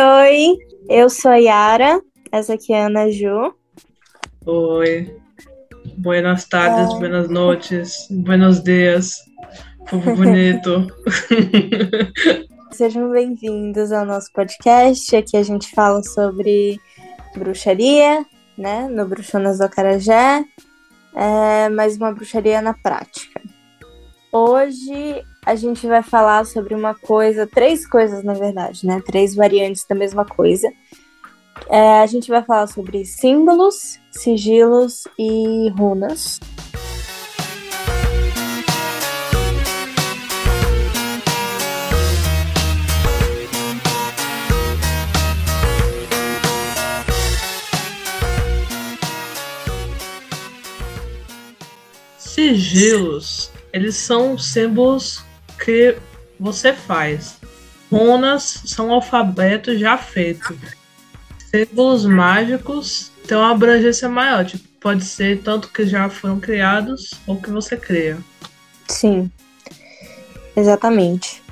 Oi! Eu sou a Yara, essa aqui é a Ana Ju. Oi. Buenas tardes, É. buenas noites, buenos dias, povo bonito. Sejam bem-vindos ao nosso podcast. Aqui a gente fala sobre bruxaria, né? No Bruxonas do Acarajé, é, mas uma bruxaria na prática. Hoje a gente vai falar sobre uma coisa, três coisas na verdade, né? Três variantes da mesma coisa. É, a gente vai falar sobre símbolos, sigilos e runas. Sigilos, eles são símbolos que você faz. Runas são alfabetos já feito. Símbolos mágicos têm uma abrangência maior, tipo, pode ser tanto que já foram criados ou que você cria. Sim, exatamente.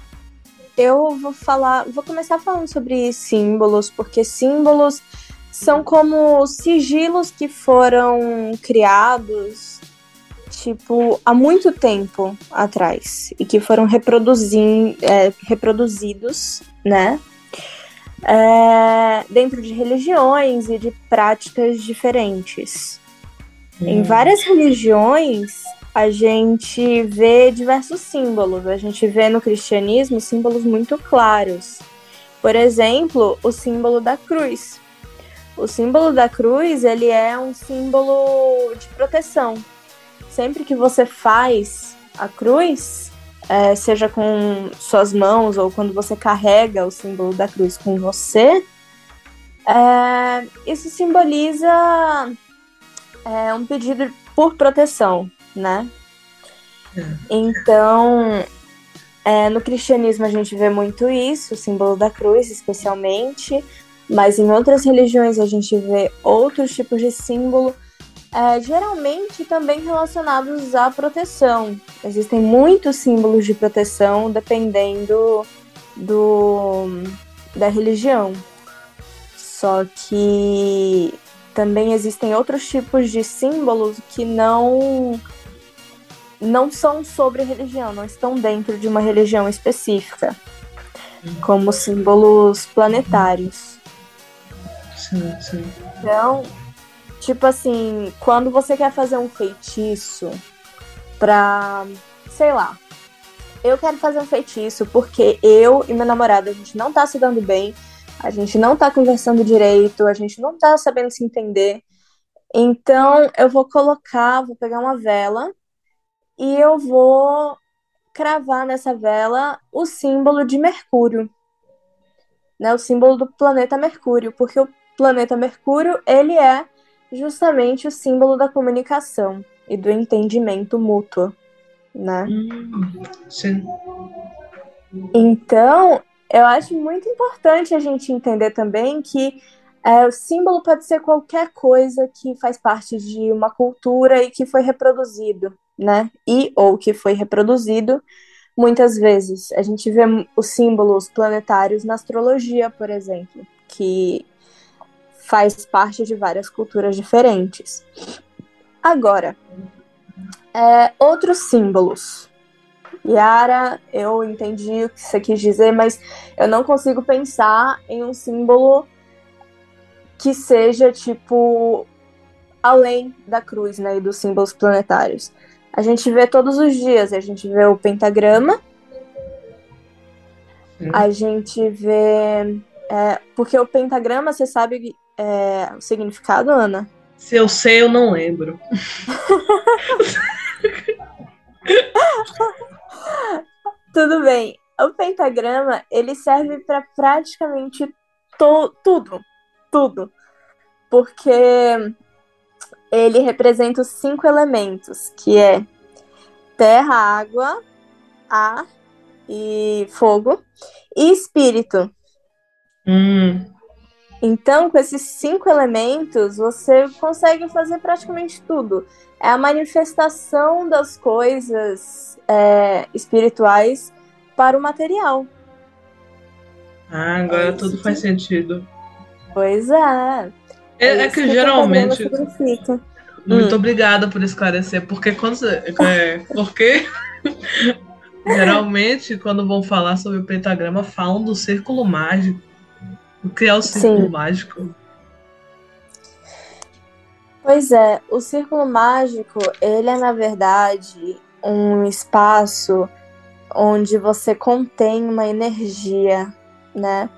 Eu vou falar, vou começar falando sobre símbolos, porque símbolos são como sigilos que foram criados, tipo, há muito tempo atrás e que foram reproduzin, é, reproduzidos, né? é, dentro de religiões e de práticas diferentes. Em várias religiões, a gente vê diversos símbolos. A gente vê no cristianismo símbolos muito claros. Por exemplo, o símbolo da cruz. O símbolo da cruz, ele é um símbolo de proteção. Sempre que você faz a cruz, é, seja com suas mãos ou quando você carrega o símbolo da cruz com você, é, isso simboliza é um pedido por proteção, né? É. Então, é, no cristianismo a gente vê muito isso, o símbolo da cruz, especialmente, mas em outras religiões a gente vê outros tipos de símbolo, é, geralmente também relacionados à proteção. Existem muitos símbolos de proteção dependendo do, da religião. Só que também existem outros tipos de símbolos que não não são sobre religião, não estão dentro de uma religião específica, como símbolos planetários. Sim, sim. Então, tipo assim, quando você quer fazer um feitiço pra, sei lá, eu quero fazer um feitiço porque eu e meu namorado a gente não tá se dando bem, a gente não tá conversando direito, a gente não tá sabendo se entender. Então, eu vou colocar, vou pegar uma vela e eu vou cravar nessa vela o símbolo de Mercúrio, né? O símbolo do planeta Mercúrio, porque o planeta Mercúrio, ele é justamente o símbolo da comunicação e do entendimento mútuo, né? Hum, sim. Então, eu acho muito importante a gente entender também que é, o símbolo pode ser qualquer coisa que faz parte de uma cultura e que foi reproduzido, né? E ou que foi reproduzido muitas vezes. A gente vê os símbolos planetários na astrologia, por exemplo, que faz parte de várias culturas diferentes. Agora, é, outros símbolos. Yara, eu entendi o que você quis dizer, mas eu não consigo pensar em um símbolo que seja, tipo, além da cruz, né, e dos símbolos planetários. A gente vê todos os dias, a gente vê o pentagrama, Sim. a gente vê. é, porque o pentagrama, você sabe é, o significado, Ana? Se eu sei, eu não lembro. Tudo bem. O pentagrama, ele serve para praticamente tudo. Tudo. Porque ele representa os cinco elementos, que é terra, água, ar e fogo e espírito. Hum, Então, com esses cinco elementos, você consegue fazer praticamente tudo. É a manifestação das coisas é, espirituais para o material. Ah, agora é tudo faz sentido. Pois é. É, é que, que geralmente. Muito hum. obrigada por esclarecer, porque quando é, porque geralmente quando vão falar sobre o pentagrama falam do círculo mágico. Que é o círculo Sim. mágico? Pois é, o círculo mágico, ele é na verdade um espaço onde você contém uma energia, né?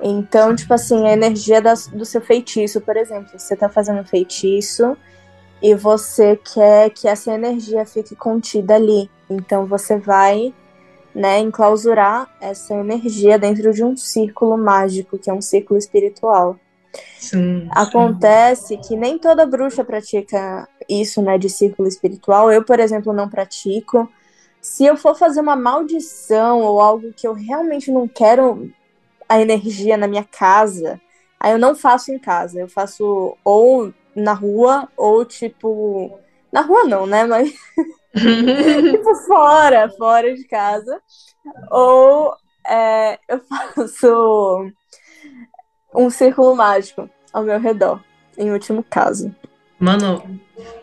Então, tipo assim, a energia da, do seu feitiço, por exemplo, você tá fazendo um feitiço e você quer que essa energia fique contida ali. Então você vai, né, enclausurar essa energia dentro de um círculo mágico, que é um círculo espiritual. Sim, Acontece sim. que nem toda bruxa pratica isso, né, de círculo espiritual. Eu, por exemplo, não pratico. Se eu for fazer uma maldição ou algo que eu realmente não quero a energia na minha casa, aí eu não faço em casa. Eu faço ou na rua ou tipo. Na rua não, né? Mas. tipo, fora, fora de casa. Ou é, eu faço um círculo mágico ao meu redor, em último caso. Mano,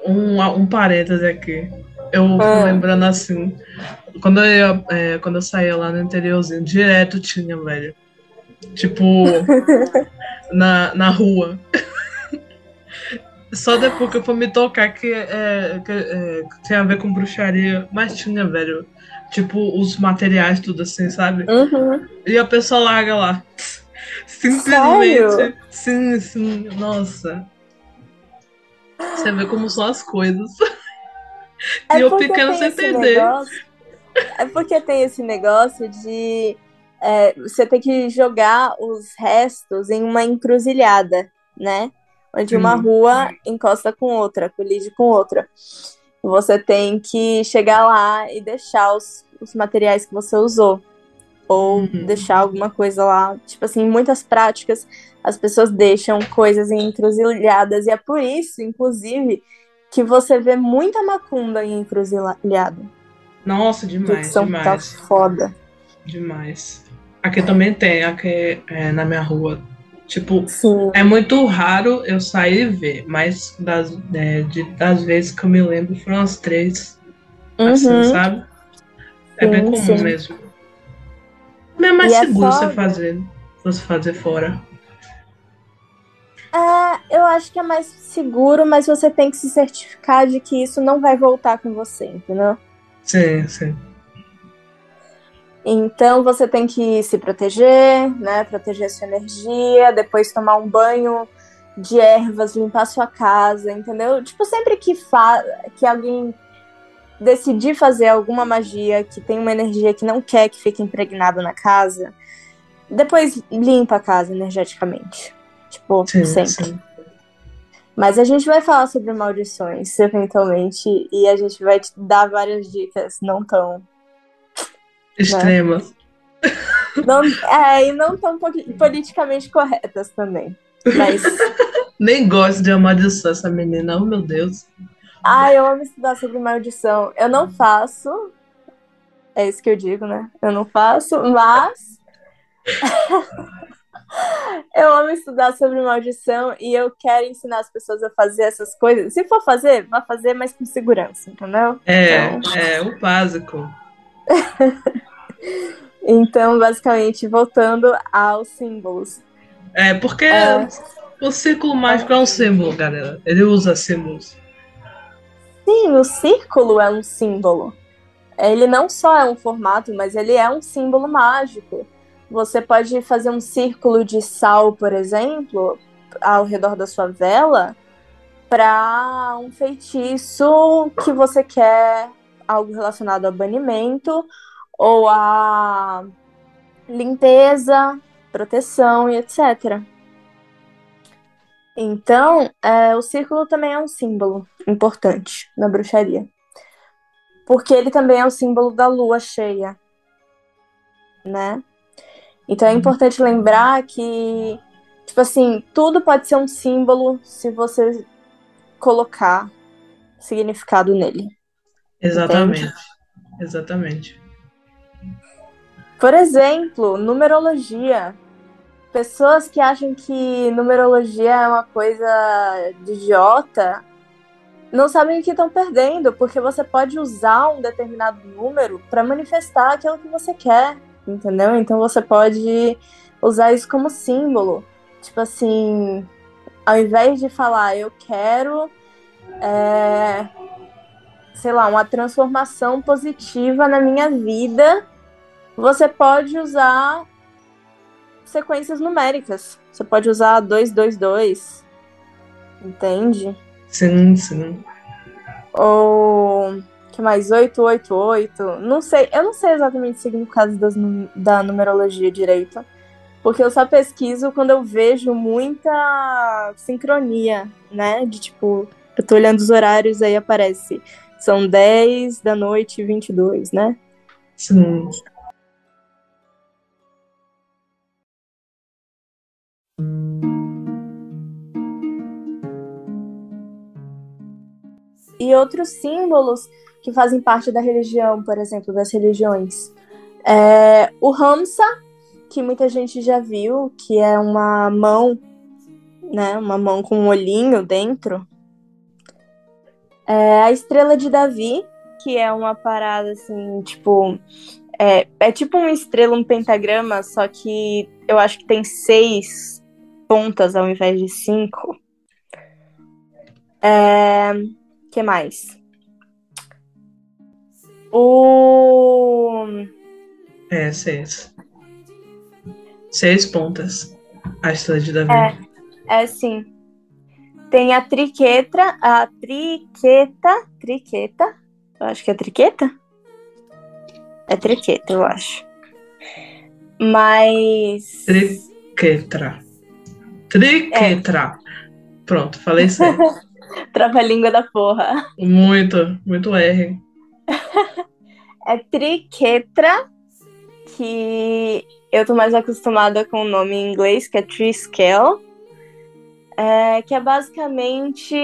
um, um parêntese aqui. Eu ah. lembrando assim, quando eu, é, quando eu saía lá no interiorzinho, direto tinha, velho. Tipo, na, na rua. Só depois que eu fui me tocar que, é, que é, tem a ver com bruxaria, mas tinha, velho. Tipo, os materiais, tudo assim, sabe? Uhum. E a pessoa larga lá. Simplesmente. Sério? Sim, sim. Nossa. Você vê como são as coisas. É e eu pequeno sem entender. Negócio, é porque tem esse negócio de é, você ter que jogar os restos em uma encruzilhada, né? Onde uma rua encosta com outra, colide com outra. Você tem que chegar lá e deixar os, os materiais que você usou ou uhum. deixar alguma coisa lá. Tipo assim, muitas práticas as pessoas deixam coisas encruzilhadas e é por isso, inclusive, que você vê muita macumba em encruzilhada. Nossa, demais, São demais. Tá foda. Demais. Aqui também tem, aqui é, na minha rua. Tipo, Sim. é muito raro eu sair e ver, mas das, é, de, das vezes que eu me lembro foram as três. Assim, uhum. Assim, sabe? É sim, bem comum sim. mesmo. Mas é mais e é seguro é você fazer, você fazer fora. É, eu acho que é mais seguro, mas você tem que se certificar de que isso não vai voltar com você, entendeu? Sim, sim. Então você tem que se proteger, né? Proteger sua energia, depois tomar um banho de ervas, limpar sua casa, entendeu? Tipo, sempre que, fa que alguém decidir fazer alguma magia que tem uma energia que não quer que fique impregnada na casa, depois limpa a casa energeticamente. Tipo, sim, sempre. Sim. Mas a gente vai falar sobre maldições eventualmente e a gente vai te dar várias dicas não tão? Extremas. Né? Não, é, e não tão politicamente corretas também. Mas nem gosto de amaldiçoar essa menina, oh meu Deus. Ah, eu amo estudar sobre maldição. Eu não faço. É isso que eu digo, né? Eu não faço, mas. eu amo estudar sobre maldição e eu quero ensinar as pessoas a fazer essas coisas. Se for fazer, vá fazer, mas com segurança, entendeu? É, então... é o básico. então, basicamente, voltando aos símbolos. É, porque é... o círculo mágico é um símbolo, galera. Ele usa símbolos. Sim, o círculo é um símbolo. Ele não só é um formato, mas ele é um símbolo mágico. Você pode fazer um círculo de sal, por exemplo, ao redor da sua vela, para um feitiço que você quer algo relacionado a banimento ou a limpeza, proteção e etc. Então, é, o círculo também é um símbolo importante na bruxaria. Porque ele também é o símbolo da lua cheia, né? Então é importante lembrar que, tipo assim, tudo pode ser um símbolo se você colocar significado nele. Exatamente. Entende? Exatamente. Por exemplo, numerologia pessoas que acham que numerologia é uma coisa de idiota não sabem o que estão perdendo, porque você pode usar um determinado número para manifestar aquilo que você quer, entendeu? Então você pode usar isso como símbolo. Tipo assim, ao invés de falar eu quero, é, sei lá, uma transformação positiva na minha vida, você pode usar sequências numéricas. Você pode usar 222, entende? Sim, sim. Ou que mais? 888. Não sei, eu não sei exatamente o significado das, da numerologia direito. Porque eu só pesquiso quando eu vejo muita sincronia, né? De tipo, eu tô olhando os horários aí aparece. São 10 da noite e 22, né? Sim. e outros símbolos que fazem parte da religião, por exemplo, das religiões. É, o Hamsa, que muita gente já viu, que é uma mão, né, uma mão com um olhinho dentro. É, a estrela de Davi, que é uma parada assim, tipo, é, é tipo uma estrela, um pentagrama, só que eu acho que tem seis pontas ao invés de cinco. É, que mais? O. É, seis. Seis pontas. A estrela de Davi. É, é sim. Tem a triquetra, a triqueta, triqueta, eu acho que é triqueta? É triqueta, eu acho. Mas. Triquetra. Triquetra. É. Pronto, falei certo. Trava-língua da porra. Muito, muito R. é triquetra, que eu tô mais acostumada com o nome em inglês, que é Triskel, é, que é basicamente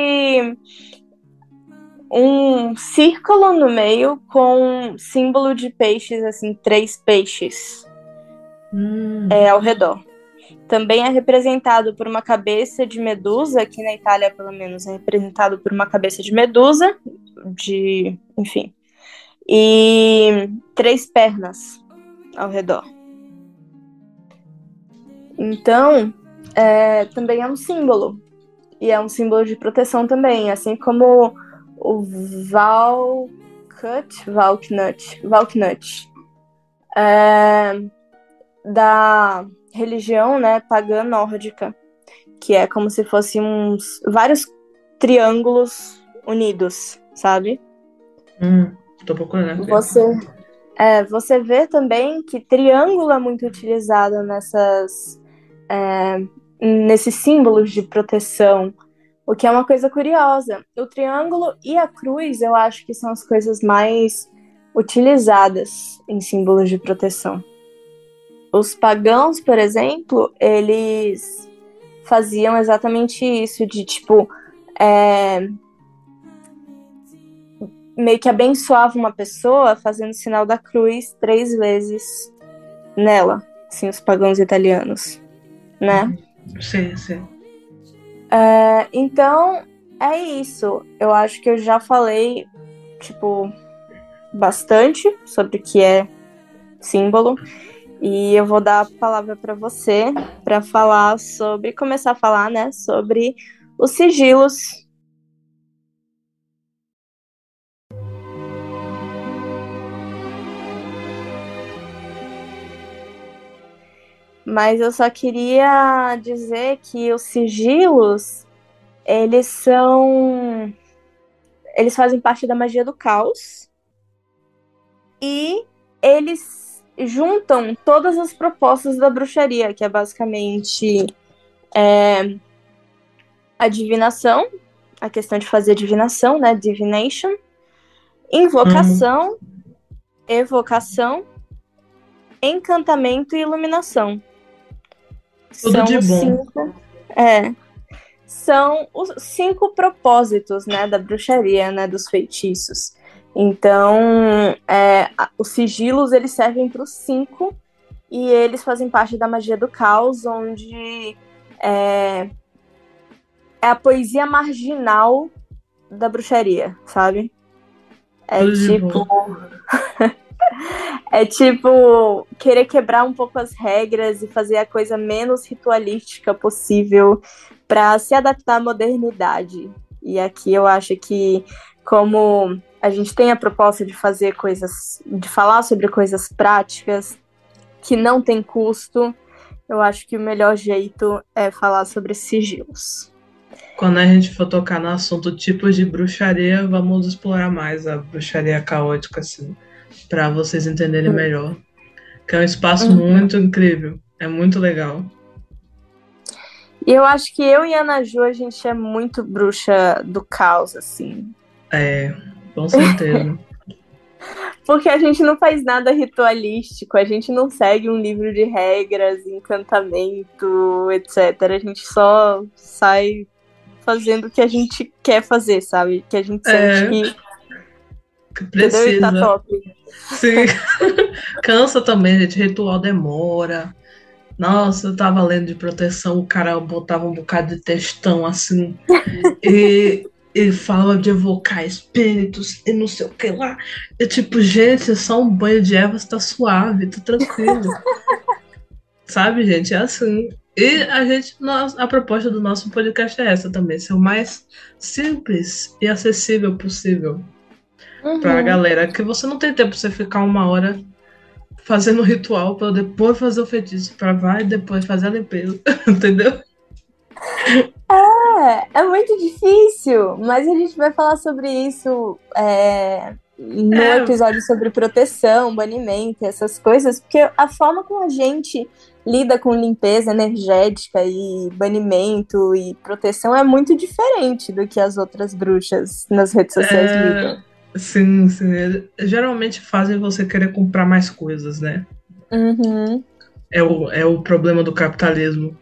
um círculo no meio com símbolo de peixes, assim, três peixes hum. é, ao redor. Também é representado por uma cabeça de medusa, aqui na Itália, pelo menos, é representado por uma cabeça de medusa, de. enfim. E três pernas ao redor. Então, é, também é um símbolo. E é um símbolo de proteção também, assim como o Valkut, Valknut, Valknut. É, da religião, né, pagã nórdica, que é como se fossem uns vários triângulos unidos, sabe? Hum, tô procurando. Você, é, você vê também que triângulo é muito utilizado nessas é, nesses símbolos de proteção, o que é uma coisa curiosa. O triângulo e a cruz, eu acho que são as coisas mais utilizadas em símbolos de proteção os pagãos, por exemplo, eles faziam exatamente isso, de tipo. É, meio que abençoava uma pessoa fazendo o sinal da cruz três vezes nela, assim, os pagãos italianos, né? Sim, sim. É, então, é isso. Eu acho que eu já falei, tipo, bastante sobre o que é símbolo. E eu vou dar a palavra para você para falar sobre, começar a falar, né, sobre os sigilos. Mas eu só queria dizer que os sigilos, eles são eles fazem parte da magia do caos. E eles juntam todas as propostas da bruxaria, que é basicamente é, a divinação, a questão de fazer divinação, né? Divination, invocação, uhum. evocação, encantamento e iluminação. Tudo são de bom. Cinco, é, são os cinco propósitos, né, da bruxaria, né, dos feitiços. Então, é, os sigilos eles servem para os cinco e eles fazem parte da magia do caos, onde é, é a poesia marginal da bruxaria, sabe? É tipo. é tipo querer quebrar um pouco as regras e fazer a coisa menos ritualística possível para se adaptar à modernidade. E aqui eu acho que, como a gente tem a proposta de fazer coisas, de falar sobre coisas práticas que não tem custo, eu acho que o melhor jeito é falar sobre sigilos. Quando a gente for tocar no assunto tipos de bruxaria, vamos explorar mais a bruxaria caótica, assim, para vocês entenderem uhum. melhor. Que é um espaço uhum. muito incrível, é muito legal. E eu acho que eu e a Ana Ju, a gente é muito bruxa do caos, assim. É, com certeza. Porque a gente não faz nada ritualístico, a gente não segue um livro de regras, encantamento, etc. A gente só sai fazendo o que a gente quer fazer, sabe? Que a gente é. sente que. Que precisa. Tá top. Sim. Cansa também, gente. Ritual demora. Nossa, eu tava lendo de proteção, o cara botava um bocado de textão assim. e ele fala de evocar espíritos e não sei o que lá. E tipo, gente, é só um banho de ervas, tá suave, tá tranquilo. Sabe, gente? É assim. E a gente, nós, a proposta do nosso podcast é essa também, ser o mais simples e acessível possível uhum. pra galera. Que você não tem tempo pra você ficar uma hora fazendo o ritual para depois fazer o feitiço, para vai e depois fazer a limpeza, entendeu? É, é muito difícil, mas a gente vai falar sobre isso é, no é. episódio sobre proteção, banimento, essas coisas, porque a forma como a gente lida com limpeza energética e banimento e proteção é muito diferente do que as outras bruxas nas redes sociais é... lidam. Sim, sim. Geralmente fazem você querer comprar mais coisas, né? Uhum. É, o, é o problema do capitalismo.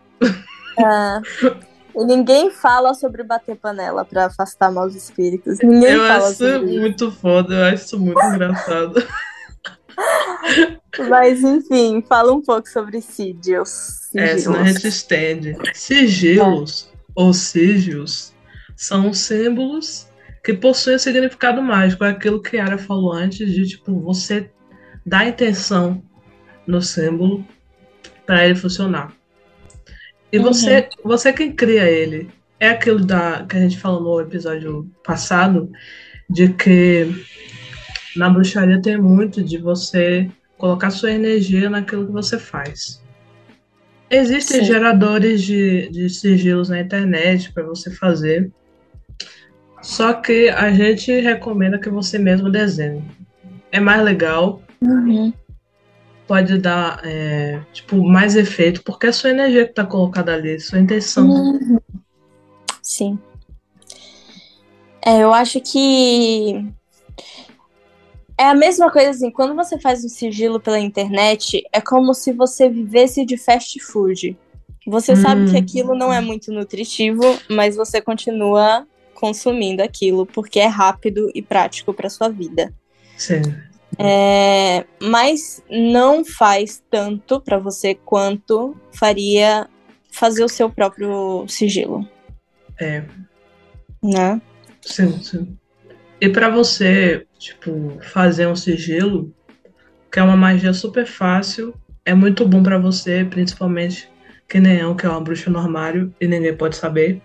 Ah. E ninguém fala sobre bater panela para afastar maus espíritos. Ninguém eu fala acho sobre muito isso. foda, eu acho isso muito engraçado. Mas enfim, fala um pouco sobre sigils. É, senão a gente estende. Sigilos, é. ou sigils, são símbolos que possuem significado mágico. É aquilo que a Ara falou antes, de tipo, você dá intenção no símbolo para ele funcionar. E uhum. você, você quem cria ele. É aquilo da, que a gente falou no episódio passado, de que na bruxaria tem muito de você colocar sua energia naquilo que você faz. Existem Sim. geradores de, de sigilos na internet para você fazer. Só que a gente recomenda que você mesmo desenhe. É mais legal. Uhum pode dar é, tipo, mais efeito, porque é sua energia que está colocada ali, sua intenção. Uhum. Sim. É, eu acho que é a mesma coisa assim, quando você faz um sigilo pela internet, é como se você vivesse de fast food. Você hum. sabe que hum. aquilo não é muito nutritivo, mas você continua consumindo aquilo porque é rápido e prático para sua vida. Sim. É, mas não faz tanto para você quanto faria fazer o seu próprio sigilo. É. Né? Sim, sim. E para você, tipo, fazer um sigilo, que é uma magia super fácil, é muito bom para você, principalmente que nem eu, que é uma bruxa no armário e ninguém pode saber.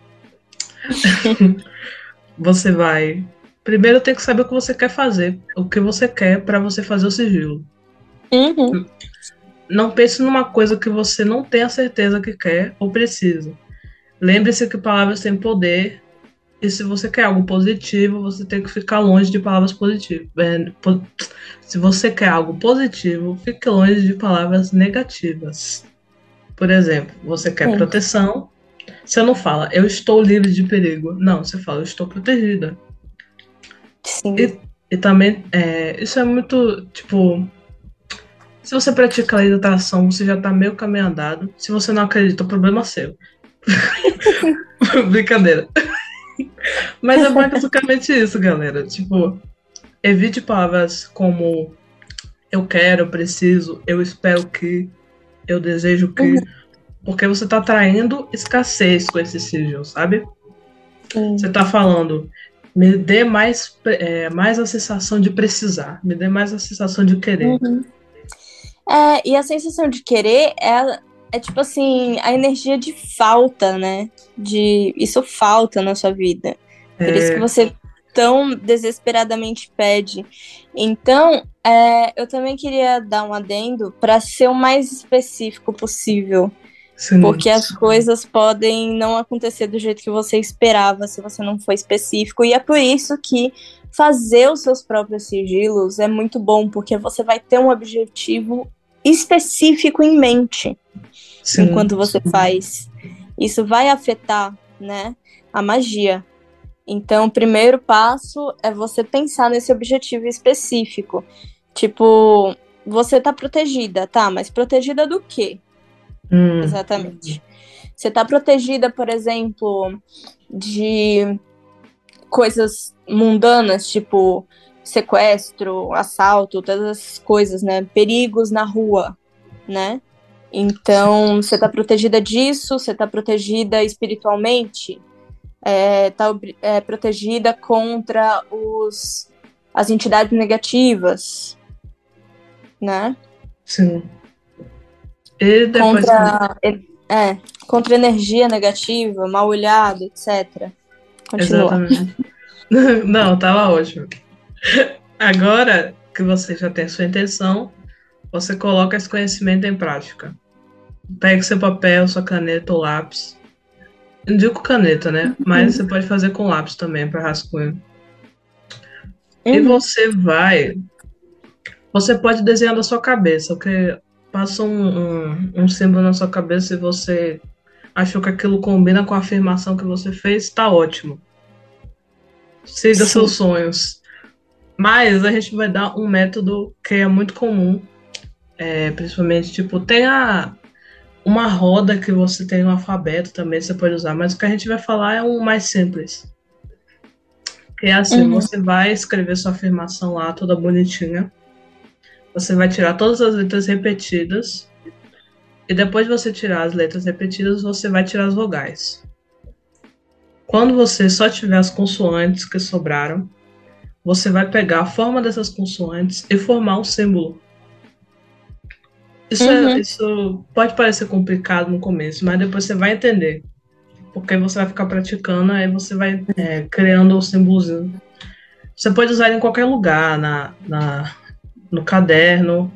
você vai Primeiro tem que saber o que você quer fazer, o que você quer para você fazer o sigilo. Uhum. Não pense numa coisa que você não tem a certeza que quer ou precisa. Lembre-se que palavras têm poder e se você quer algo positivo, você tem que ficar longe de palavras positivas. É, se você quer algo positivo, fique longe de palavras negativas. Por exemplo, você quer Sim. proteção, você não fala, eu estou livre de perigo. Não, você fala, eu estou protegida. Sim. E, e também, é, isso é muito, tipo, se você pratica a lei da atração, você já tá meio caminho andado. Se você não acredita, o problema é seu. Brincadeira. Mas é basicamente isso, galera. Tipo, evite palavras como eu quero, eu preciso, eu espero que. Eu desejo que. Uhum. Porque você está traindo escassez com esse sigilo, sabe? Você está falando, me dê mais, é, mais a sensação de precisar, me dê mais a sensação de querer. Uhum. É, e a sensação de querer é, é tipo assim, a energia de falta, né? De isso falta na sua vida. Por é... isso que você tão desesperadamente pede. Então, é, eu também queria dar um adendo para ser o mais específico possível. Sim. Porque as coisas podem não acontecer do jeito que você esperava se você não for específico. E é por isso que fazer os seus próprios sigilos é muito bom, porque você vai ter um objetivo específico em mente Sim. enquanto você faz. Isso vai afetar, né, a magia. Então, o primeiro passo é você pensar nesse objetivo específico. Tipo, você tá protegida, tá? Mas protegida do quê? Hum. Exatamente. Você tá protegida, por exemplo, de coisas mundanas, tipo sequestro, assalto, todas essas coisas, né? Perigos na rua, né? Então, você tá protegida disso, você tá protegida espiritualmente, está é, tá, é, protegida contra os, as entidades negativas, né? Sim. E depois contra, é, contra energia negativa, mal olhado, etc. Continua. Exatamente. Não, tava ótimo. Agora que você já tem a sua intenção, você coloca esse conhecimento em prática. Pegue seu papel, sua caneta ou lápis eu digo caneta, né? Mas você pode fazer com lápis também para rascunho. Uhum. E você vai. Você pode desenhar da sua cabeça, porque passa um, um, um, símbolo na sua cabeça e você achou que aquilo combina com a afirmação que você fez, está ótimo. Siga Sim. seus sonhos. Mas a gente vai dar um método que é muito comum, é, principalmente, tipo, tem a, uma roda que você tem no alfabeto também você pode usar, mas o que a gente vai falar é um mais simples. Que é assim, uhum. você vai escrever sua afirmação lá, toda bonitinha. Você vai tirar todas as letras repetidas. E depois de você tirar as letras repetidas, você vai tirar as vogais. Quando você só tiver as consoantes que sobraram, você vai pegar a forma dessas consoantes e formar um símbolo. Isso, é, uhum. é, isso pode parecer complicado no começo, mas depois você vai entender. Porque você vai ficar praticando, aí você vai é, criando o símbolozinho. Você pode usar em qualquer lugar, na, na, no caderno,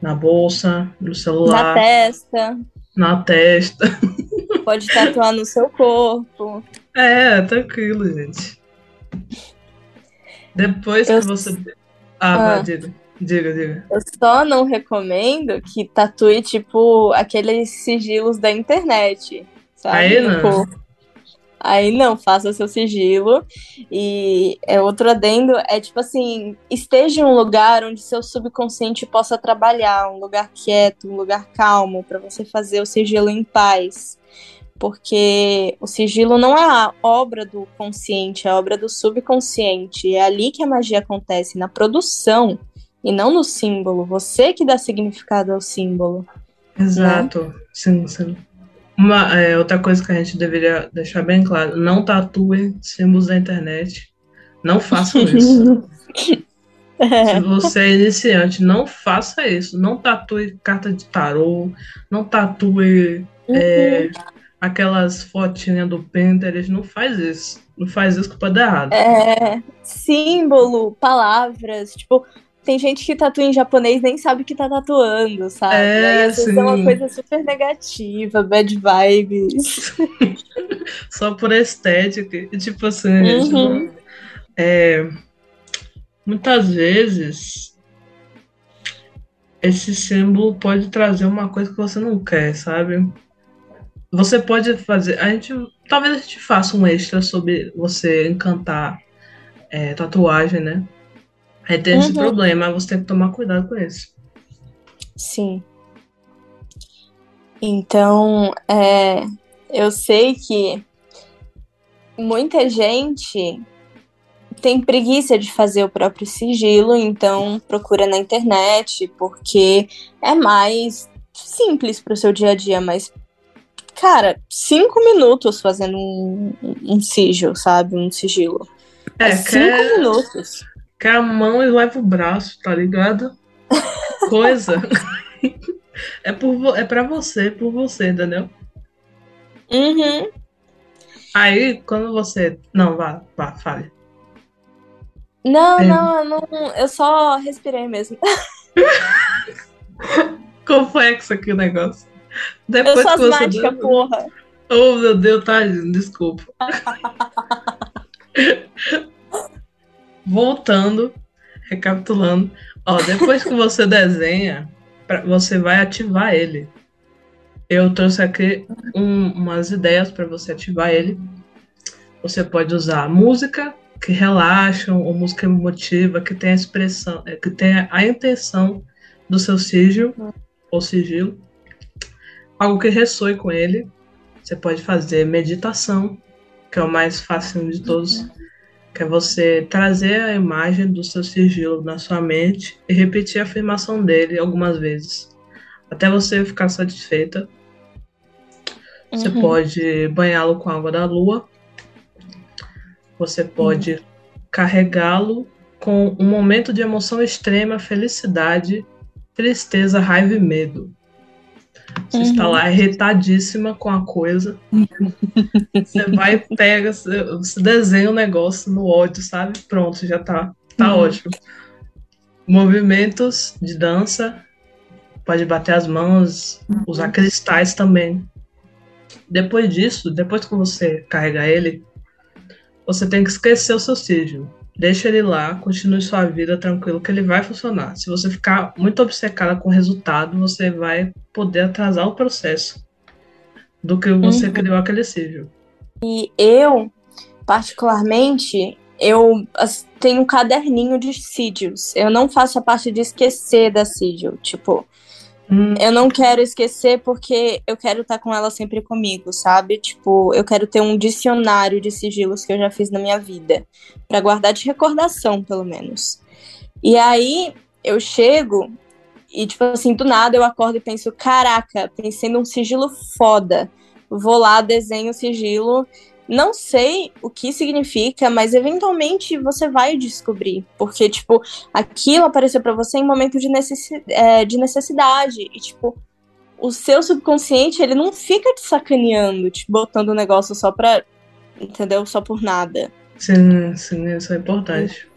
na bolsa, no celular. Na testa. Na testa. Pode tatuar no seu corpo. É, tranquilo, gente. Depois Eu... que você. Ah, ah. diga. Diga, diga. Eu só não recomendo que tatue, tipo, aqueles sigilos da internet. Sabe? Aí não. Tipo, aí não, faça seu sigilo. E é outro adendo é tipo assim, esteja em um lugar onde seu subconsciente possa trabalhar, um lugar quieto, um lugar calmo, para você fazer o sigilo em paz. Porque o sigilo não é a obra do consciente, é a obra do subconsciente. É ali que a magia acontece, na produção e não no símbolo. Você que dá significado ao símbolo. Exato, né? sim, sim. Uma, é, outra coisa que a gente deveria deixar bem claro: não tatue símbolos da internet. Não façam isso. Se você é iniciante, não faça isso. Não tatue carta de tarô, não tatue uhum. é, aquelas fotinhas do Pinterest. Não faz isso. Não faz isso que pode dar errado. É, símbolo, palavras, tipo, tem gente que tatua em japonês nem sabe que tá tatuando, sabe? É, Aí, é uma coisa super negativa, bad vibes. Só por estética. E, tipo assim, uhum. tipo, é, muitas vezes esse símbolo pode trazer uma coisa que você não quer, sabe? Você pode fazer. A gente. Talvez a gente faça um extra sobre você encantar é, tatuagem, né? Aí tem uhum. esse problema, você tem que tomar cuidado com isso. Sim. Então, é, eu sei que muita gente tem preguiça de fazer o próprio sigilo, então procura na internet, porque é mais simples pro seu dia a dia, mas cara, cinco minutos fazendo um, um sigilo, sabe? Um sigilo. É, É cinco quer, minutos. Quer a mão e leva o braço, tá ligado? Coisa. É, por, é pra você, por você, entendeu? Uhum. Aí, quando você. Não, vá, vá, fale. Não, É. não, não, eu só respirei mesmo. Complexo aqui o negócio. Eu Depois sou que você. asmática, porra. Oh, meu Deus, tá, desculpa. Voltando, recapitulando. Ó, depois que você desenha, pra- você vai ativar ele. Eu trouxe aqui um- umas ideias para você ativar ele. Você pode usar música que relaxam ou música emotiva que tem a expressão, é, que tem a intenção do seu sigilo ou sigilo. Algo que ressoe com ele. Você pode fazer meditação, que é o mais fácil de todos, que é você trazer a imagem do seu sigilo na sua mente e repetir a afirmação dele algumas vezes, até você ficar satisfeita. Você Uhum. pode banhá-lo com água da lua. Você pode carregá-lo com um momento de emoção extrema, felicidade, tristeza, raiva e medo. Você está Uhum. lá irritadíssima com a coisa. Você vai, pega, você desenha o negócio no ódio, sabe? Pronto, já tá, tá Uhum. ótimo. Movimentos de dança, pode bater as mãos, usar cristais também. Depois disso, depois que você carregar ele, você tem que esquecer o seu sigilo. Deixa ele lá, continue sua vida tranquilo, que ele vai funcionar. Se você ficar muito obcecada com o resultado, você vai poder atrasar o processo do que você Uhum. criou aquele sigilo. E eu, particularmente, eu tenho um caderninho de sigils. Eu não faço a parte de esquecer da sigil. Tipo, Hum, eu não quero esquecer porque eu quero estar com ela sempre comigo, sabe? Tipo, eu quero ter um dicionário de sigilos que eu já fiz na minha vida, Pra guardar de recordação, pelo menos. E aí eu chego e tipo assim, do nada eu acordo e penso, caraca, pensei num sigilo foda. Vou lá, desenho o sigilo. Não sei o que significa, mas eventualmente você vai descobrir. Porque, tipo, aquilo apareceu pra você em momento de, necessi é, de necessidade. E, tipo, o seu subconsciente, ele não fica te sacaneando, te botando o negócio só pra. Entendeu? Só por nada. sim, sim, isso é importante.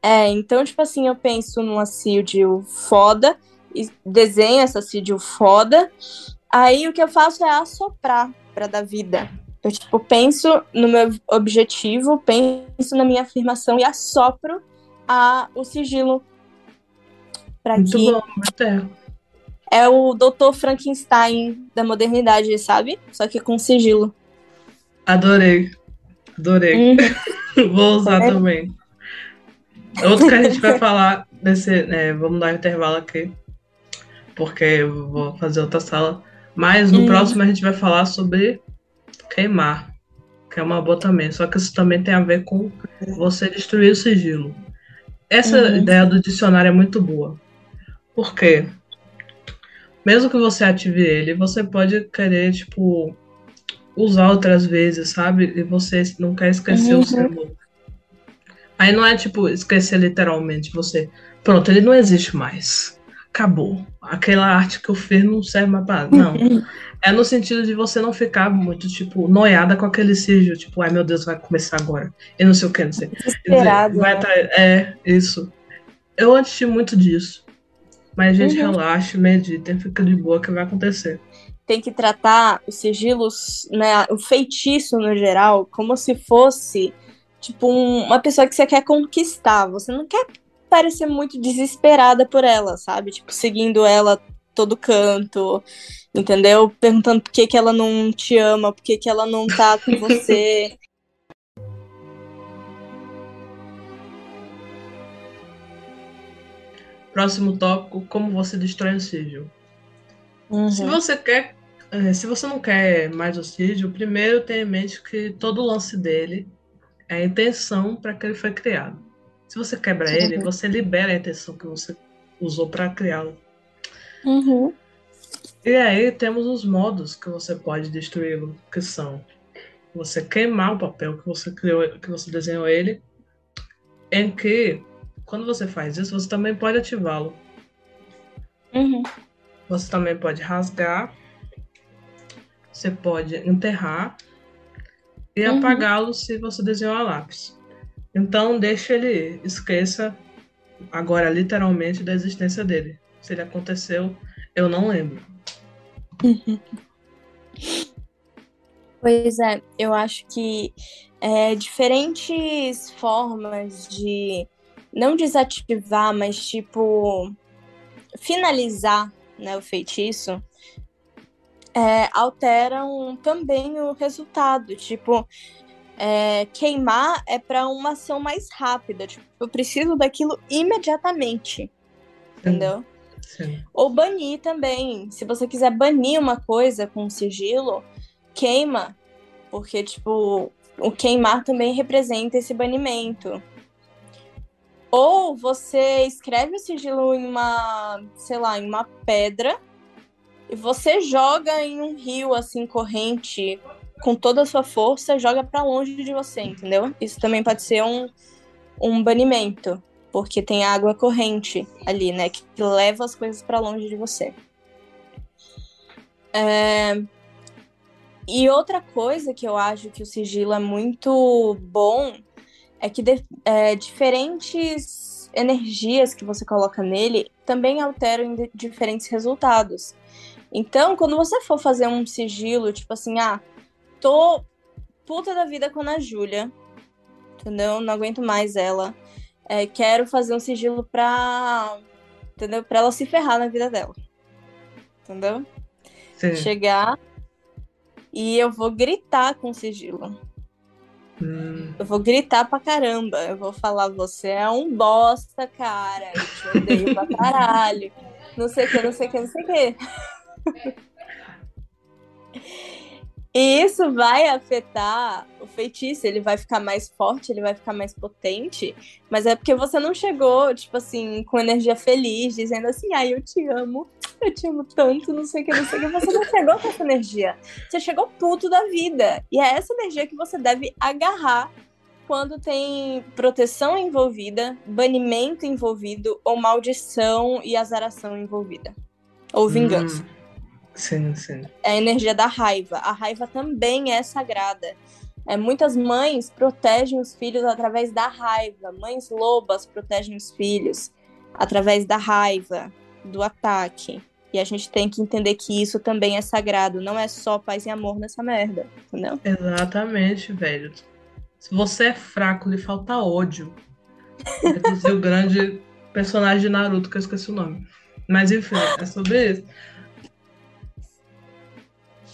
É, então, tipo assim, eu penso numa Sildio foda, e desenho essa Sildio foda. Aí o que eu faço é assoprar pra dar vida. Eu, tipo, penso no meu objetivo, penso na minha afirmação e assopro a, o sigilo. Pra Muito que bom, é o Dr. Frankenstein da modernidade, sabe? Só que com sigilo. Adorei. Adorei. Uhum. Vou usar É. também. Outro que a gente vai falar nesse. é, vamos dar um intervalo aqui. Porque eu vou fazer outra sala. Mas no Hum. próximo a gente vai falar sobre queimar. Que é uma boa também. Só que isso também tem a ver com você destruir o sigilo. Essa Uhum. ideia do dicionário é muito boa. Por quê? Mesmo que você ative ele, você pode querer, tipo, usar outras vezes, sabe? E você não quer esquecer Uhum. o símbolo. Aí não é tipo esquecer literalmente, você. Pronto, ele não existe mais. Acabou. Aquela arte que eu fiz não serve mais pra. Não. É no sentido de você não ficar muito, tipo, noiada com aquele sigilo, tipo, ai meu Deus, vai começar agora. E não sei o que, não sei. Desesperado, Vai né? tá- é, isso. Eu antes tinha muito disso. Mas, gente, Uhum. relaxe, medite, fica de boa que vai acontecer. tem que tratar os sigilos, né, o feitiço no geral, como se fosse tipo um- uma pessoa que você quer conquistar. Você não quer parecer muito desesperada por ela, sabe? Tipo seguindo ela todo canto, entendeu? Perguntando por que, que ela não te ama, por que, que ela não tá com você. Próximo tópico, como você destrói um sigilo. Se Uhum. você quer, eh, se você não quer mais o sigilo, primeiro tenha em mente que todo o lance dele é a intenção para que ele foi criado. Se você quebra ele, você libera a intenção que você usou para criá-lo. Uhum. E aí temos os modos que você pode destruí-lo, que são você queimar o papel que você criou, que você desenhou ele, em que quando você faz isso, você também pode ativá-lo. Uhum. Você também pode rasgar, você pode enterrar e Uhum. apagá-lo se você desenhou a lápis. Então deixa ele esqueça agora literalmente da existência dele. Se ele aconteceu, eu não lembro. Pois é, eu acho que é, diferentes formas de não desativar, mas tipo finalizar né, o feitiço é, alteram também o resultado. Tipo, é, queimar é para uma ação mais rápida. Tipo, eu preciso daquilo imediatamente. Entendeu? Sim. Ou banir também. Se você quiser banir uma coisa com sigilo, queima. Porque, tipo, o queimar também representa esse banimento. Ou você escreve o sigilo em uma, sei lá, em uma pedra e você joga em um rio assim corrente com toda a sua força, joga para longe de você, entendeu? Isso também pode ser um, um banimento, porque tem água corrente ali, né, que leva as coisas para longe de você. É... E outra coisa que eu acho que o sigilo é muito bom é que de, é, diferentes energias que você coloca nele também alteram diferentes resultados. Então, quando você for fazer um sigilo, tipo assim, ah, tô puta da vida com a Júlia, entendeu? Não aguento mais ela. É, quero fazer um sigilo pra, entendeu? Pra ela se ferrar na vida dela. Entendeu? Sim. Chegar e eu vou gritar com sigilo. Hum. Eu vou gritar pra caramba. Eu vou falar, você é um bosta, cara. Eu te odeio pra caralho. Não sei o que, não sei o que, não sei o que. E isso vai afetar o feitiço, ele vai ficar mais forte, ele vai ficar mais potente, mas é porque você não chegou, tipo assim, com energia feliz, dizendo assim, ai, eu te amo, eu te amo tanto, não sei o que, não sei o que. Você não chegou com essa energia. Você chegou puto da vida. E é essa energia que você deve agarrar quando tem proteção envolvida, banimento envolvido, ou maldição e azaração envolvida. Ou vingança. Hum. Sim, sim. É a energia da raiva. A raiva também é sagrada. É, muitas mães protegem os filhos através da raiva. Mães lobas protegem os filhos através da raiva, do ataque. E a gente tem que entender que isso também é sagrado. Não é só paz e amor nessa merda, entendeu? Exatamente, velho. Se você é fraco, lhe falta ódio. Dizer o grande personagem de Naruto, que eu esqueci o nome. Mas enfim, é sobre isso.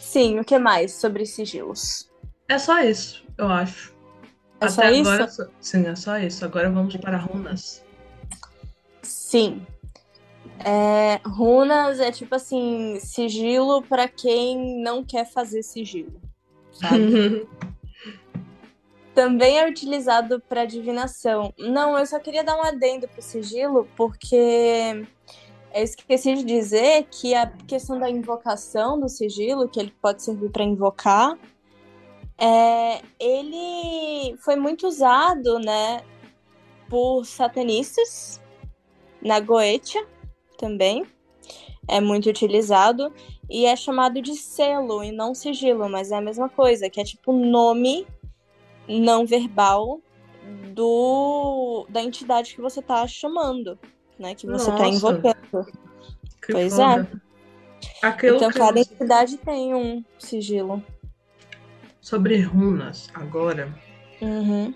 Sim, o que mais sobre sigilos? É só isso, eu acho. É Até só agora, isso? sim, é só isso. Agora vamos para runas. Sim. É, runas é tipo assim, sigilo pra quem não quer fazer sigilo. Sabe? Também é utilizado para divinação. Não, eu só queria dar um adendo pro sigilo, porque eu esqueci de dizer que a questão da invocação do sigilo, que ele pode servir para invocar, é, ele foi muito usado, né, por satanistas na Goetia também. É muito utilizado e é chamado de selo e não sigilo, mas é a mesma coisa, que é tipo nome não verbal do da entidade que você tá chamando, né? Que você tá Nossa. invocando. Que Pois foda. Aquilo Então que cada você- entidade tem um sigilo. Sobre runas, agora, Uhum.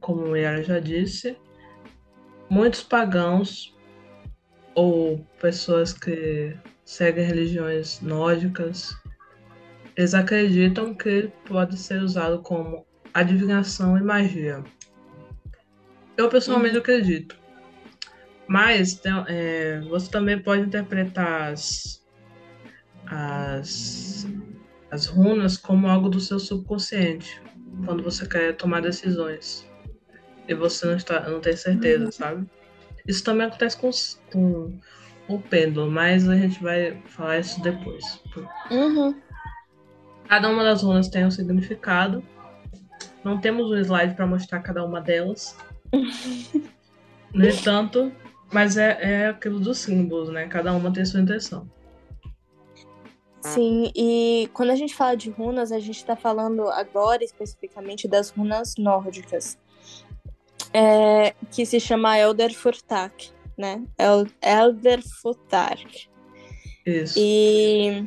como o Yara já disse, muitos pagãos ou pessoas que seguem religiões nórdicas, eles acreditam que pode ser usado como adivinhação e magia. Eu pessoalmente acredito. Mas tem- é, você também pode interpretar as, as, as runas como algo do seu subconsciente, quando você quer tomar decisões e você não, está, não tem certeza, sabe? Isso também acontece com, com o pêndulo, mas a gente vai falar isso depois. Uhum. Cada uma das runas tem um significado. Não temos um slide para mostrar cada uma delas. no entanto, mas é, é aquilo dos símbolos, né? Cada uma tem sua intenção. Sim, e quando a gente fala de runas, a gente está falando agora especificamente das runas nórdicas, é, que se chama Elder Furtak, né? El Elder Futark. Isso. E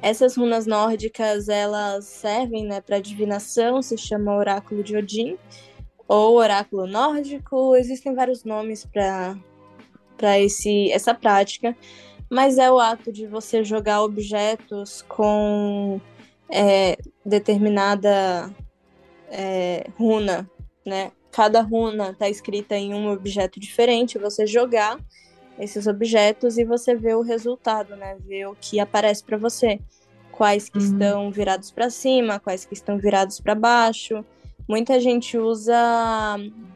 essas runas nórdicas, elas servem né, para divinação, se chama Oráculo de Odin, ou Oráculo Nórdico, existem vários nomes para essa prática mas é o ato de você jogar objetos com é, determinada é, runa, né? Cada runa está escrita em um objeto diferente, você jogar esses objetos e você vê o resultado, né? Ver o que aparece para você. Quais que uhum. estão virados para cima, quais que estão virados para baixo. Muita gente usa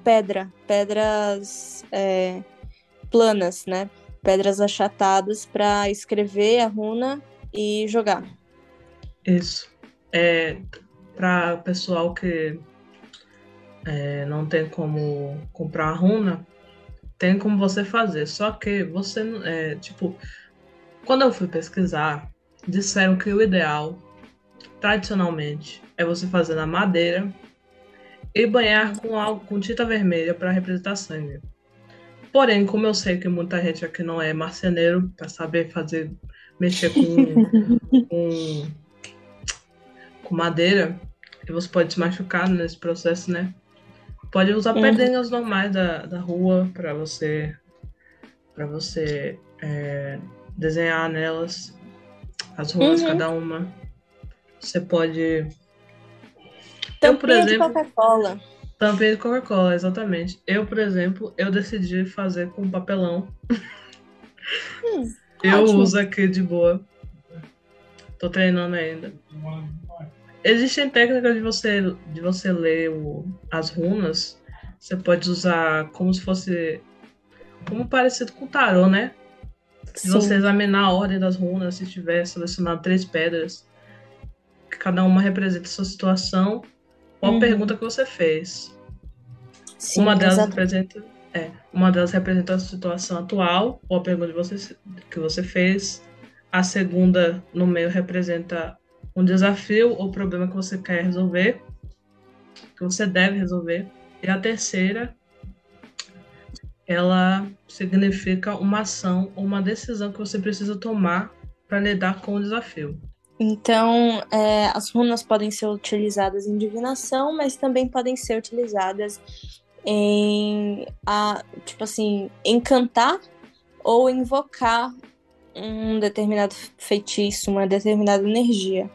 pedra, pedras é, planas, né? pedras achatadas para escrever a runa e jogar. Isso. É, para o pessoal que é, não tem como comprar a runa, tem como você fazer. Só que você, é, tipo, quando eu fui pesquisar, disseram que o ideal, tradicionalmente, é você fazer na madeira e banhar com algo com tinta vermelha para representar sangue. Porém, como eu sei que muita gente aqui não é marceneiro para saber fazer, mexer com, com, com, madeira, e você pode se machucar nesse processo, né? Pode usar uhum. pedrinhas normais da, da rua para você para você é, desenhar nelas as ruas, uhum. cada uma. Você pode. Eu, por exemplo, de Coca-Cola. Tampinha de Coca-Cola, exatamente. Eu, por exemplo, eu decidi fazer com papelão. Hum, eu ótimo. uso aqui de boa. Tô treinando ainda. Existem técnicas de você, de você ler o, as runas. Você pode usar como se fosse. Como parecido com o tarô, né? Se você examinar a ordem das runas, se tiver selecionado três pedras, cada uma representa a sua situação qual uhum. pergunta que você fez. Sim, uma delas representa é, uma delas representa a situação atual, ou a pergunta que você, que você fez. A segunda, no meio, representa um desafio ou problema que você quer resolver, que você deve resolver. E a terceira, ela significa uma ação ou uma decisão que você precisa tomar para lidar com o desafio. Então, é, as runas podem ser utilizadas em divinação, mas também podem ser utilizadas em, a, tipo assim, encantar ou invocar um determinado feitiço, uma determinada energia.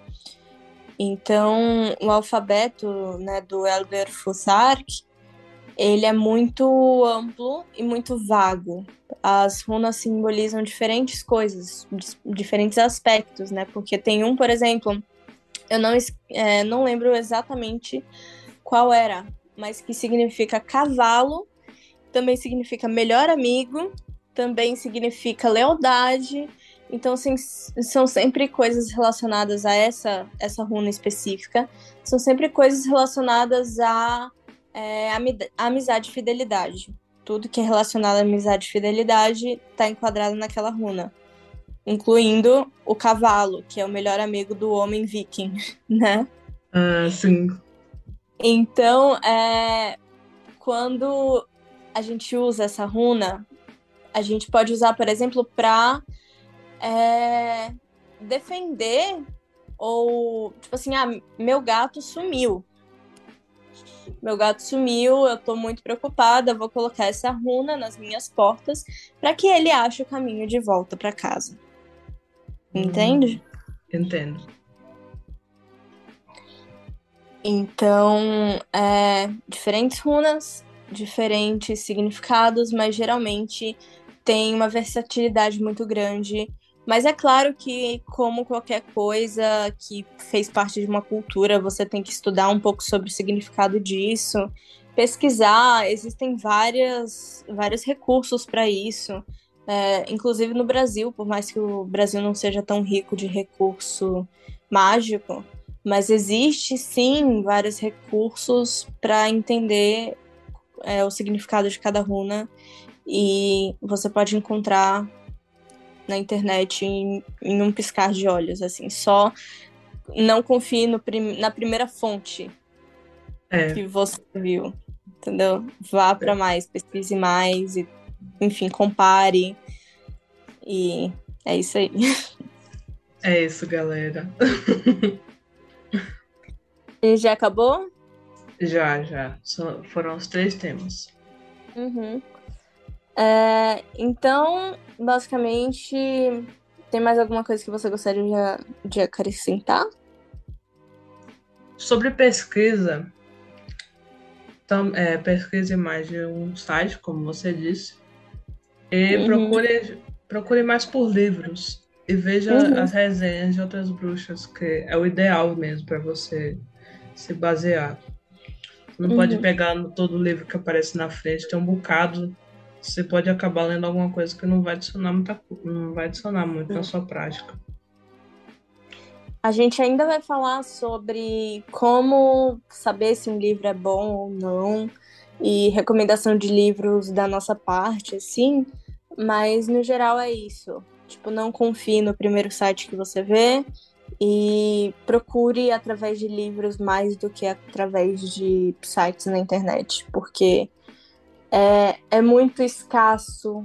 Então, o alfabeto né, do Elder Fussark, ele é muito amplo e muito vago. As runas simbolizam diferentes coisas, diferentes aspectos, né? Porque tem um, por exemplo, eu não, é, não lembro exatamente qual era, mas que significa cavalo, também significa melhor amigo, também significa lealdade. Então, assim, são sempre coisas relacionadas a essa, essa runa específica. São sempre coisas relacionadas a é, amizade e fidelidade. Tudo que é relacionado à amizade e fidelidade está enquadrado naquela runa. Incluindo o cavalo, que é o melhor amigo do homem viking, né? Ah, sim. Então, é, quando a gente usa essa runa, a gente pode usar, por exemplo, para é, defender ou, tipo assim, ah, meu gato sumiu meu gato sumiu, eu tô muito preocupada, vou colocar essa runa nas minhas portas para que ele ache o caminho de volta para casa. Entende? Hum, entendo. Então, é, diferentes runas, diferentes significados, mas geralmente tem uma versatilidade muito grande mas é claro que, como qualquer coisa que fez parte de uma cultura, você tem que estudar um pouco sobre o significado disso, pesquisar, existem várias, vários recursos para isso. É, inclusive no Brasil, por mais que o Brasil não seja tão rico de recurso mágico, mas existe sim vários recursos para entender é, o significado de cada runa e você pode encontrar na internet em, em um piscar de olhos, assim, só não confie no prim na primeira fonte é. que você viu, entendeu? Vá para é. mais, pesquise mais e enfim, compare. E é isso aí. É isso, galera. e já acabou? Já, já. Só foram os três temas. Uhum. É, então, basicamente, tem mais alguma coisa que você gostaria de, de acrescentar? Sobre pesquisa, tam, é, pesquise mais de um site, como você disse, e uhum. procure, procure mais por livros e veja uhum. as resenhas de outras bruxas, que é o ideal mesmo para você se basear. Você não uhum. pode pegar todo livro que aparece na frente, tem um bocado. Você pode acabar lendo alguma coisa que não vai adicionar muita, não vai adicionar muito na sua prática. A gente ainda vai falar sobre como saber se um livro é bom ou não e recomendação de livros da nossa parte, assim. Mas no geral é isso. Tipo, não confie no primeiro site que você vê e procure através de livros mais do que através de sites na internet, porque é, é muito escasso,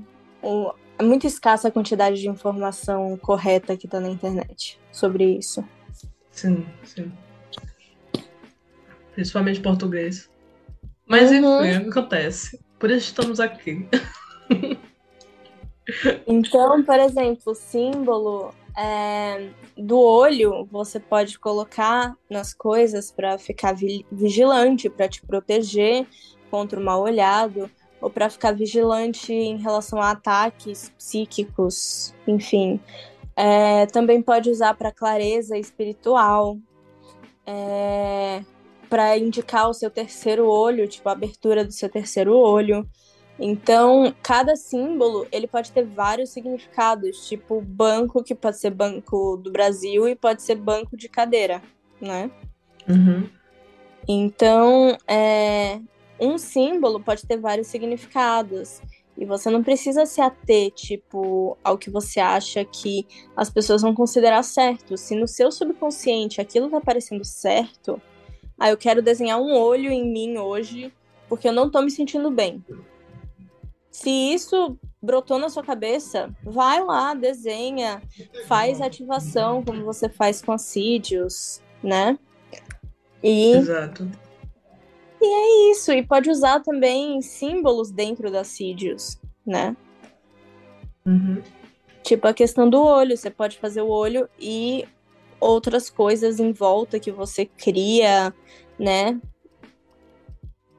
é muito escassa a quantidade de informação correta que está na internet sobre isso. Sim, sim. Principalmente português. Mas uhum. enfim, acontece. Por isso estamos aqui. Então, por exemplo, o símbolo é, do olho você pode colocar nas coisas para ficar vigilante, para te proteger contra o mal olhado, ou para ficar vigilante em relação a ataques psíquicos, enfim. É, também pode usar para clareza espiritual, é, para indicar o seu terceiro olho, tipo a abertura do seu terceiro olho. Então, cada símbolo, ele pode ter vários significados, tipo banco, que pode ser banco do Brasil e pode ser banco de cadeira, né? Uhum. Então, é, um símbolo pode ter vários significados. E você não precisa se ater, tipo, ao que você acha que as pessoas vão considerar certo. Se no seu subconsciente aquilo tá parecendo certo, ah, eu quero desenhar um olho em mim hoje porque eu não tô me sentindo bem. Se isso brotou na sua cabeça, vai lá, desenha, faz ativação, como você faz com assídios, né? E... Exato. E é isso. E pode usar também símbolos dentro das assídios, né? Uhum. Tipo a questão do olho. Você pode fazer o olho e outras coisas em volta que você cria, né?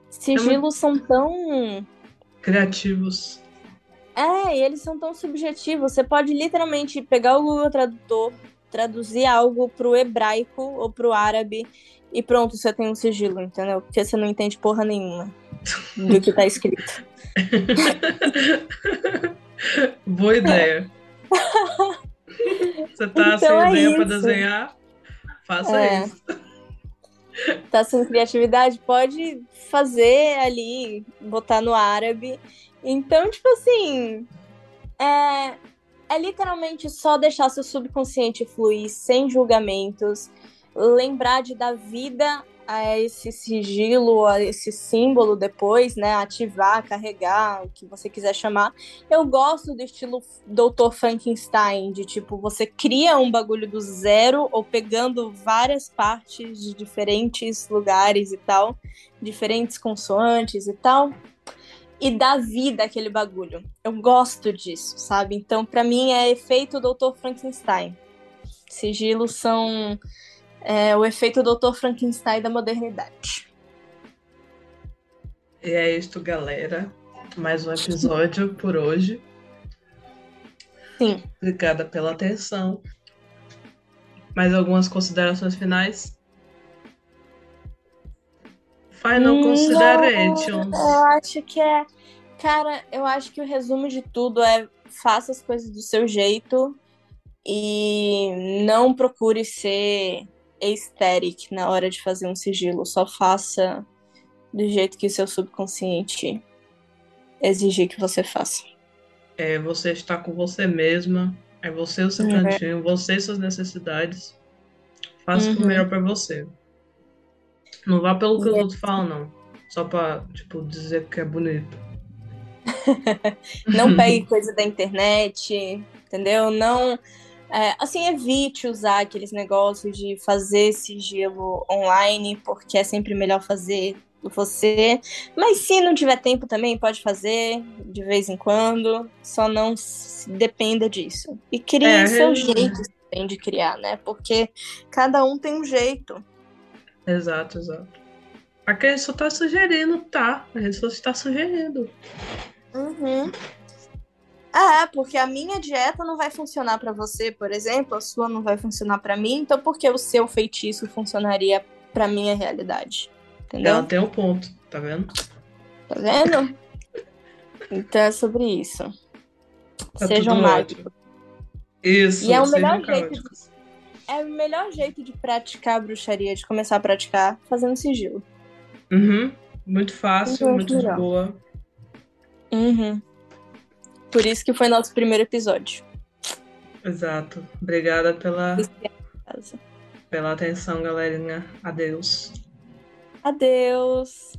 Sigilos são tão criativos. É, e eles são tão subjetivos. Você pode literalmente pegar o Google Tradutor, traduzir algo pro hebraico ou pro árabe e pronto, você tem um sigilo, entendeu? Porque você não entende porra nenhuma do que tá escrito. Boa ideia. Você tá então sem é ideia pra desenhar? Faça é. isso tá sem criatividade, pode fazer ali, botar no árabe. Então, tipo assim, é, é literalmente só deixar seu subconsciente fluir sem julgamentos, lembrar de dar vida a esse sigilo, a esse símbolo depois, né? Ativar, carregar, o que você quiser chamar. Eu gosto do estilo Dr. Frankenstein, de tipo, você cria um bagulho do zero ou pegando várias partes de diferentes lugares e tal, diferentes consoantes e tal. E dá vida àquele bagulho. Eu gosto disso, sabe? Então, para mim, é efeito Dr. Frankenstein. Sigilos são é o efeito Dr. Frankenstein da modernidade. E é isto, galera. Mais um episódio por hoje. Sim. Obrigada pela atenção. Mais algumas considerações finais? Final hum, Considerations. Eu acho que é Cara, eu acho que o resumo de tudo é faça as coisas do seu jeito e não procure ser aesthetic na hora de fazer um sigilo. Só faça do jeito que o seu subconsciente exigir que você faça. É você estar com você mesma, é você o seu Uhum. cantinho, você e suas necessidades. Faça o Uhum. melhor pra você. Não vá pelo que os É. outros falam, não. Só pra, tipo, dizer que é bonito. Não pegue coisa da internet, entendeu? Não. É, assim, evite usar aqueles negócios de fazer sigilo online, porque é sempre melhor fazer você. Mas se não tiver tempo também, pode fazer de vez em quando. Só não se dependa disso. E crie É, seu eu- jeito também de criar, né? Porque cada um tem um jeito. Exato, exato. Aqui a gente só tá sugerindo, tá? A gente só está sugerindo. Uhum. É, porque a minha dieta não vai funcionar pra você, por exemplo, a sua não vai funcionar pra mim, então por que o seu feitiço funcionaria pra minha realidade? Entendeu? Ela tem um ponto, tá vendo? Tá vendo? Então é sobre isso. Tá Sejam mágicos. Isso, E é o melhor jeito caóticos. É o melhor jeito de praticar a bruxaria, de começar a praticar, fazendo sigilo. Uhum. Muito fácil, Eu acho muito de boa. Uhum. Por isso que foi nosso primeiro episódio. Exato. Obrigada pela, pela atenção, galerinha. Adeus. Adeus!